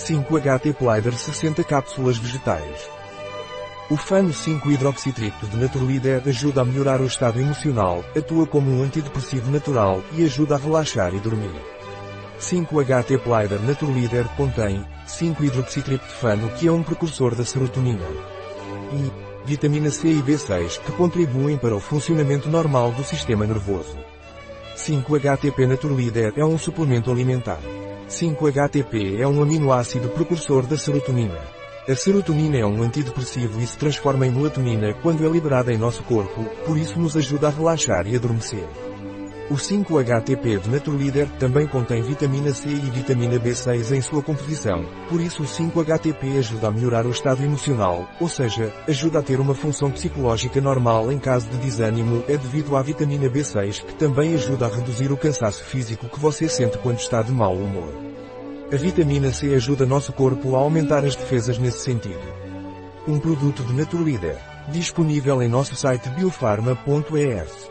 5HT Plider 60 cápsulas vegetais. O Fano 5-hidroxitripto de Naturleader ajuda a melhorar o estado emocional, atua como um antidepressivo natural e ajuda a relaxar e dormir. 5HT Plider Naturleader contém 5-hidroxitriptofano que é um precursor da serotonina. E vitamina C e B6 que contribuem para o funcionamento normal do sistema nervoso. 5-HTP Naturleader é um suplemento alimentar. 5-HTP é um aminoácido precursor da serotonina. A serotonina é um antidepressivo e se transforma em melatonina quando é liberada em nosso corpo, por isso nos ajuda a relaxar e adormecer. O 5-HTP de Naturleader também contém vitamina C e vitamina B6 em sua composição, por isso o 5-HTP ajuda a melhorar o estado emocional, ou seja, ajuda a ter uma função psicológica normal em caso de desânimo é devido à vitamina B6 que também ajuda a reduzir o cansaço físico que você sente quando está de mau humor. A vitamina C ajuda nosso corpo a aumentar as defesas nesse sentido. Um produto de Naturleader, disponível em nosso site biofarma.es.